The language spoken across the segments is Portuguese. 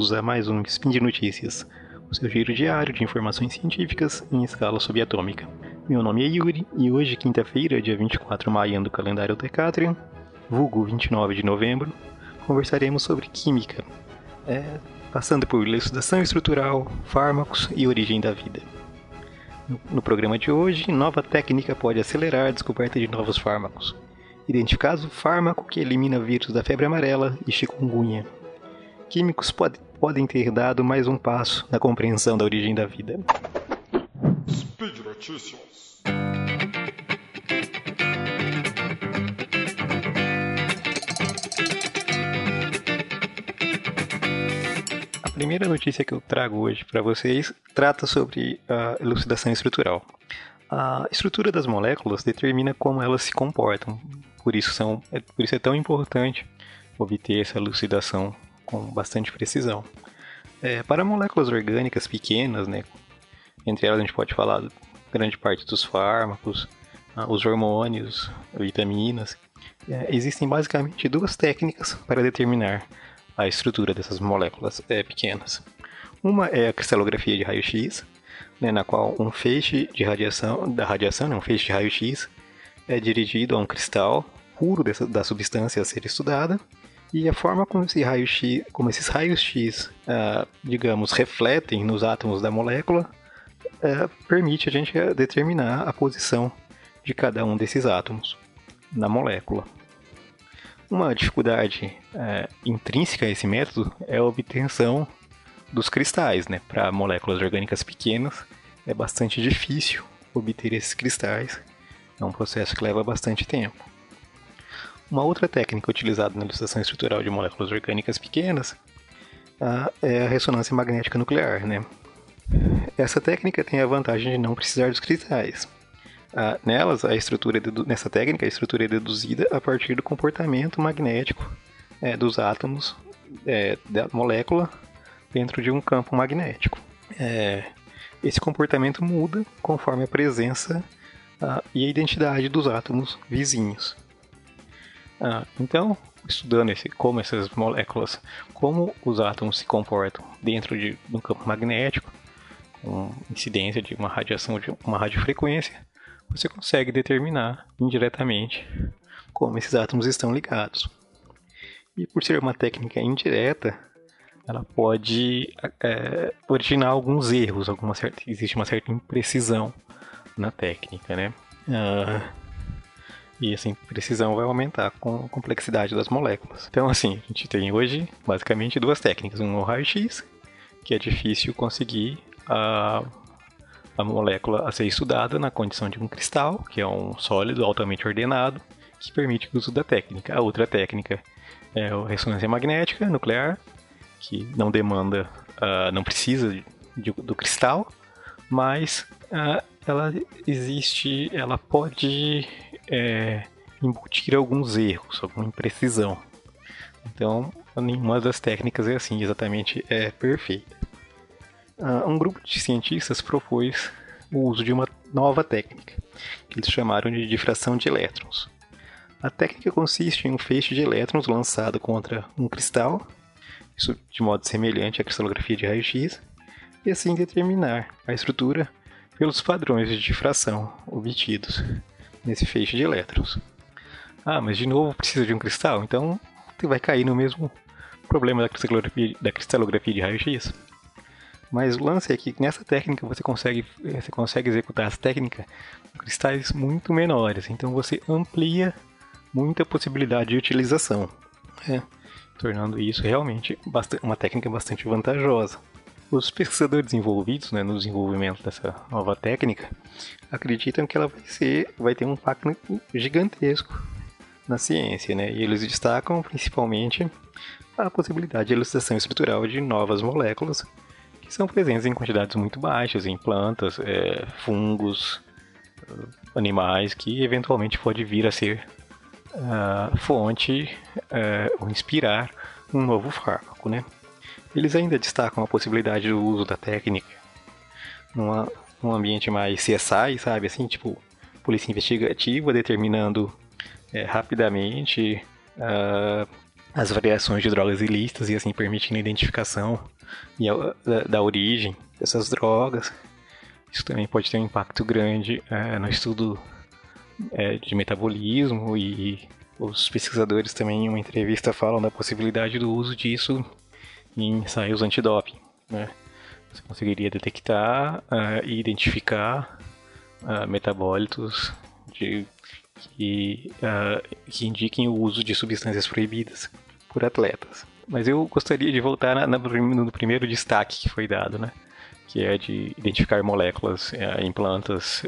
bem-vindos a mais um Spin de Notícias, o seu giro diário de informações científicas em escala subatômica. Meu nome é Yuri e hoje, quinta-feira, dia 24 de maio do calendário Decatrian, vulgo 29 de novembro, conversaremos sobre química, é, passando por elucidação estrutural, fármacos e origem da vida. No programa de hoje, nova técnica pode acelerar a descoberta de novos fármacos. Identificado o fármaco que elimina vírus da febre amarela e chikungunya químicos pode, podem ter dado mais um passo na compreensão da origem da vida. Speed Notícias. A primeira notícia que eu trago hoje para vocês trata sobre a elucidação estrutural. A estrutura das moléculas determina como elas se comportam, por isso, são, é, por isso é tão importante obter essa elucidação com bastante precisão. É, para moléculas orgânicas pequenas, né, entre elas a gente pode falar grande parte dos fármacos, ah, os hormônios, vitaminas, é, existem basicamente duas técnicas para determinar a estrutura dessas moléculas é, pequenas. Uma é a cristalografia de raio-x, né, na qual um feixe de radiação, da radiação, né, um feixe de raio-x, é dirigido a um cristal puro dessa, da substância a ser estudada, e a forma como, esse raio -X, como esses raios-x, uh, digamos, refletem nos átomos da molécula, uh, permite a gente determinar a posição de cada um desses átomos na molécula. Uma dificuldade uh, intrínseca a esse método é a obtenção dos cristais. Né? Para moléculas orgânicas pequenas, é bastante difícil obter esses cristais. É um processo que leva bastante tempo. Uma outra técnica utilizada na ilustração estrutural de moléculas orgânicas pequenas uh, é a ressonância magnética nuclear. Né? Essa técnica tem a vantagem de não precisar dos cristais. Uh, nelas, a estrutura é nessa técnica, a estrutura é deduzida a partir do comportamento magnético é, dos átomos é, da molécula dentro de um campo magnético. Esse comportamento muda conforme a presença uh, e a identidade dos átomos vizinhos. Ah, então, estudando esse, como essas moléculas, como os átomos se comportam dentro de um campo magnético, com incidência de uma radiação de uma radiofrequência, você consegue determinar indiretamente como esses átomos estão ligados. E por ser uma técnica indireta, ela pode é, originar alguns erros, alguma certa, existe uma certa imprecisão na técnica, né? Uh, e assim, precisão vai aumentar com a complexidade das moléculas. Então, assim, a gente tem hoje basicamente duas técnicas. Um raio-x, que é difícil conseguir a, a molécula a ser estudada na condição de um cristal, que é um sólido altamente ordenado, que permite o uso da técnica. A outra técnica é a ressonância magnética nuclear, que não demanda, uh, não precisa de, do cristal, mas uh, ela existe, ela pode é, embutir alguns erros, alguma imprecisão. Então, nenhuma das técnicas é assim, exatamente é perfeita. Uh, um grupo de cientistas propôs o uso de uma nova técnica, que eles chamaram de difração de elétrons. A técnica consiste em um feixe de elétrons lançado contra um cristal, isso de modo semelhante à cristalografia de raio-x, e assim determinar a estrutura pelos padrões de difração obtidos nesse feixe de elétrons. Ah, mas de novo precisa de um cristal, então vai cair no mesmo problema da cristalografia, da cristalografia de raio-x. Mas o lance é que nessa técnica você consegue, você consegue executar essa técnica com cristais muito menores, então você amplia muita possibilidade de utilização, né? tornando isso realmente uma técnica bastante vantajosa. Os pesquisadores envolvidos né, no desenvolvimento dessa nova técnica acreditam que ela vai, ser, vai ter um impacto gigantesco na ciência, né? E eles destacam principalmente a possibilidade de elucidação estrutural de novas moléculas que são presentes em quantidades muito baixas em plantas, é, fungos, animais, que eventualmente pode vir a ser a fonte é, ou inspirar um novo fármaco, né? Eles ainda destacam a possibilidade do uso da técnica numa, num ambiente mais CSI, sabe? Assim, tipo, polícia investigativa determinando é, rapidamente uh, as variações de drogas ilícitas e assim permitindo a identificação e a, da, da, origem dessas drogas. Isso também pode ter um impacto grande é, no estudo é, de metabolismo e os pesquisadores também em uma entrevista falam da possibilidade do uso disso em ensaios antidoping. Né? Você conseguiria detectar uh, e identificar uh, metabólitos de, que, uh, que indiquem o uso de substâncias proibidas por atletas. Mas eu gostaria de voltar na, na, no primeiro destaque que foi dado, né? que é de identificar moléculas em plantas,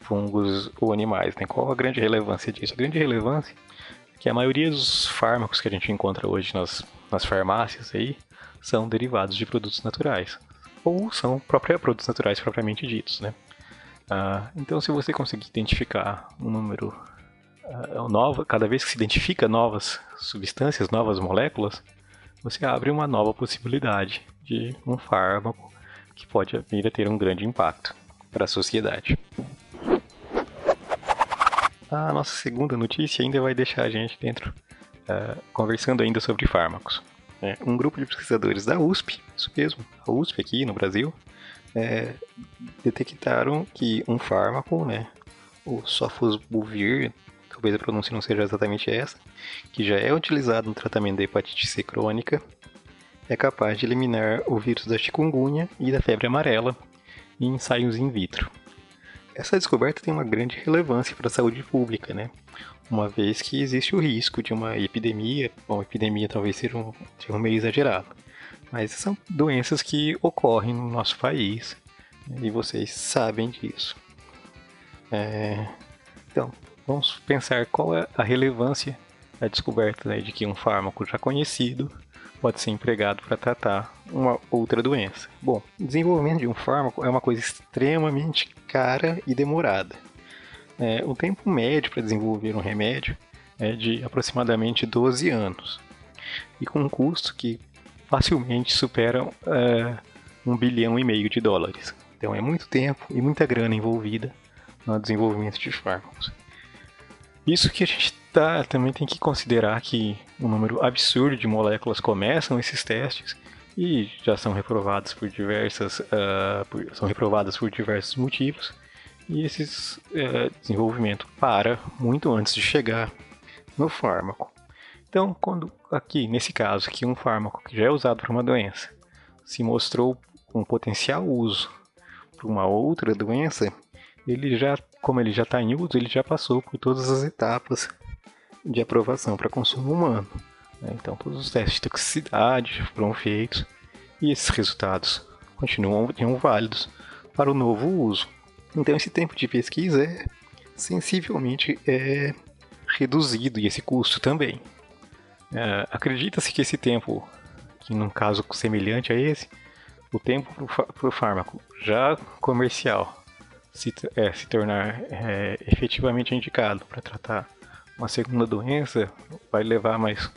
fungos ou animais. Né? Qual a grande relevância disso? A grande relevância que a maioria dos fármacos que a gente encontra hoje nas, nas farmácias aí, são derivados de produtos naturais. Ou são próprios produtos naturais propriamente ditos, né? Ah, então, se você conseguir identificar um número uh, novo, cada vez que se identifica novas substâncias, novas moléculas, você abre uma nova possibilidade de um fármaco que pode vir a ter um grande impacto para a sociedade. A nossa segunda notícia ainda vai deixar a gente dentro, uh, conversando ainda sobre fármacos. É, um grupo de pesquisadores da USP, isso mesmo, a USP aqui no Brasil, é, detectaram que um fármaco, né, o sofosbuvir, talvez a pronúncia não seja exatamente essa, que já é utilizado no tratamento da hepatite C crônica, é capaz de eliminar o vírus da chikungunya e da febre amarela em ensaios in vitro. Essa descoberta tem uma grande relevância para a saúde pública, né? uma vez que existe o risco de uma epidemia, bom, epidemia talvez seja um, seja um meio exagerado, mas são doenças que ocorrem no nosso país né, e vocês sabem disso. É, então, vamos pensar qual é a relevância da descoberta né, de que um fármaco já conhecido pode ser empregado para tratar uma outra doença. Bom, o desenvolvimento de um fármaco é uma coisa extremamente cara e demorada. É, o tempo médio para desenvolver um remédio é de aproximadamente 12 anos, e com um custo que facilmente supera é, um bilhão e meio de dólares. Então é muito tempo e muita grana envolvida no desenvolvimento de fármacos. Isso que a gente tá, também tem que considerar que um número absurdo de moléculas começam esses testes e já são reprovadas por diversas uh, por, são reprovadas por diversos motivos e esse é, desenvolvimento para muito antes de chegar no fármaco. Então, quando aqui, nesse caso, que um fármaco que já é usado para uma doença se mostrou um potencial uso para uma outra doença, ele já, como ele já está em uso, ele já passou por todas as etapas de aprovação para consumo humano. Né? Então, todos os testes de toxicidade foram feitos e esses resultados continuam válidos para o novo uso. Então esse tempo de pesquisa é sensivelmente é, reduzido e esse custo também. É, Acredita-se que esse tempo, que num caso semelhante a esse, o tempo para o fármaco já comercial se, é, se tornar é, efetivamente indicado para tratar uma segunda doença vai levar mais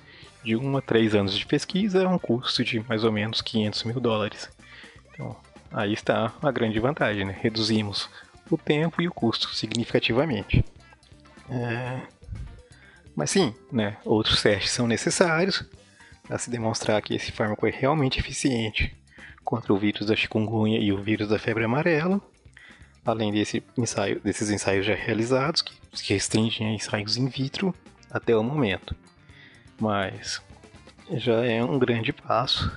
de 1 a 3 anos de pesquisa, um custo de mais ou menos 500 mil dólares. Então, aí está a grande vantagem, né? Reduzimos o tempo e o custo significativamente. É... Mas sim, né, outros testes são necessários para se demonstrar que esse fármaco é realmente eficiente contra o vírus da chikungunya e o vírus da febre amarela, além desse ensaio, desses ensaios já realizados, que, que restringem a ensaios in vitro até o momento. Mas já é um grande passo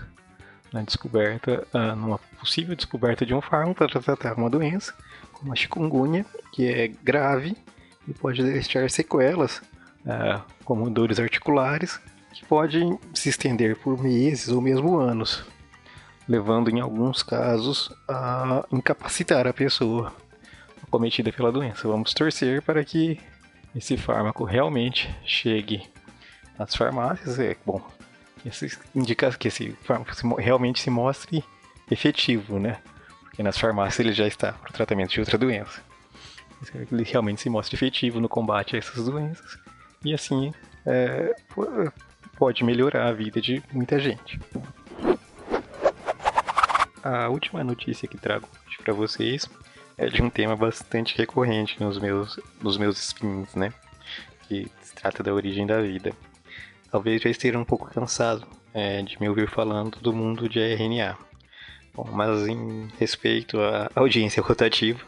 na descoberta, uh, numa possível descoberta de um fármaco para tratar uma doença como a chikungunya, que é grave e pode deixar sequelas, uh, como dores articulares, que podem se estender por meses ou mesmo anos, levando em alguns casos a incapacitar a pessoa cometida pela doença. Vamos torcer para que esse fármaco realmente chegue às farmácias. É bom, isso indica que esse fármaco realmente se mostre efetivo, né? Porque nas farmácias ele já está para o tratamento de outra doença. Ele realmente se mostre efetivo no combate a essas doenças e assim é, pode melhorar a vida de muita gente. A última notícia que trago para vocês é de um tema bastante recorrente nos meus, nos meus spins, né? Que se trata da origem da vida. talvez já esteja um pouco cansado é, de me ouvir falando do mundo de RNA. Bom, mas em respeito à audiência rotativa,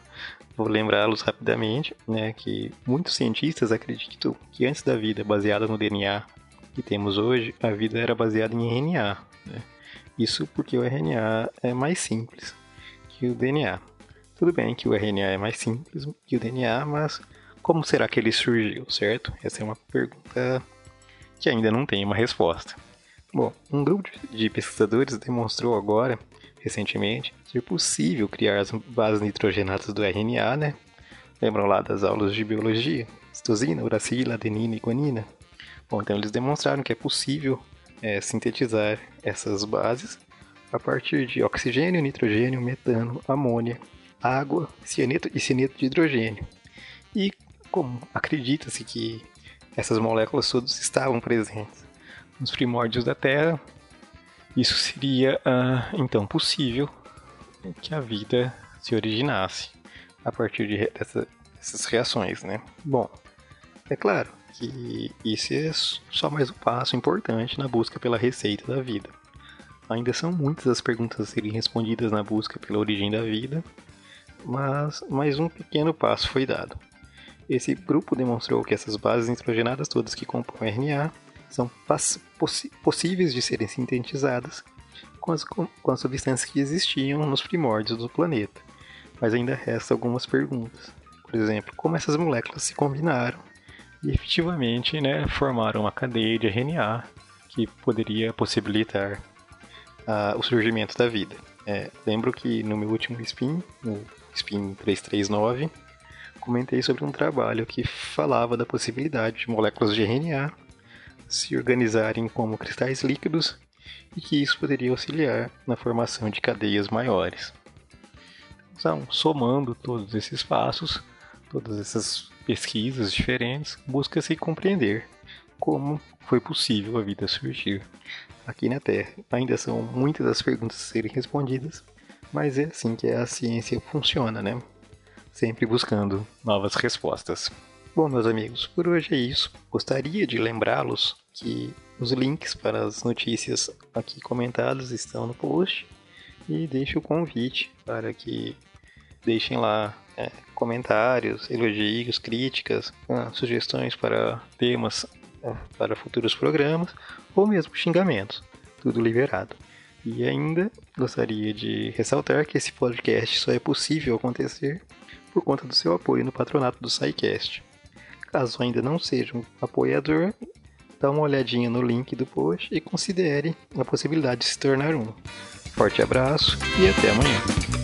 vou lembrá-los rapidamente né, que muitos cientistas acreditam que antes da vida baseada no DNA que temos hoje, a vida era baseada em RNA. Né? Isso porque o RNA é mais simples que o DNA. Tudo bem que o RNA é mais simples que o DNA, mas como será que ele surgiu, certo? Essa é uma pergunta que ainda não tem uma resposta. Bom, um grupo de pesquisadores demonstrou agora, recentemente, ser possível criar as bases nitrogenadas do RNA, né? Lembram lá das aulas de biologia? Citosina, uracila, adenina e guanina? Bom, então eles demonstraram que é possível é, sintetizar essas bases a partir de oxigênio, nitrogênio, metano, amônia, água, cianeto e cianeto de hidrogênio. E como acredita-se que essas moléculas todas estavam presentes nos primórdios da Terra, isso seria uh, então possível que a vida se originasse a partir de dessa, dessas reações, né? Bom, é claro que isso é só mais um passo importante na busca pela receita da vida. Ainda são muitas as perguntas a serem respondidas na busca pela origem da vida, mas mais um pequeno passo foi dado. Esse grupo demonstrou que essas bases nitrogenadas todas que compõem RNA são possíveis de serem sintetizadas com as, com as substâncias que existiam nos primórdios do planeta. Mas ainda restam algumas perguntas. Por exemplo, como essas moléculas se combinaram e efetivamente né, formaram uma cadeia de RNA que poderia possibilitar uh, o surgimento da vida. É, lembro que no meu último spin, no spin 339, comentei sobre um trabalho que falava da possibilidade de moléculas de RNA se organizarem como cristais líquidos e que isso poderia auxiliar na formação de cadeias maiores. Então, somando todos esses passos, todas essas pesquisas diferentes, busca-se compreender como foi possível a vida surgir aqui na Terra. Ainda são muitas as perguntas a serem respondidas, mas é assim que a ciência funciona, né? Sempre buscando novas respostas. Bom, meus amigos, por hoje é isso. Gostaria de lembrá-los que os links para as notícias aqui comentadas estão no post e deixo o convite para que deixem lá é, comentários, elogios, críticas, ah, sugestões para temas é, para futuros programas ou mesmo xingamentos, tudo liberado. E ainda gostaria de ressaltar que esse podcast só é possível acontecer por conta do seu apoio no patronato do SciCast. Caso ainda não seja um apoiador, dá uma olhadinha no link do post e considere a possibilidade de se tornar um. Forte abraço e até amanhã.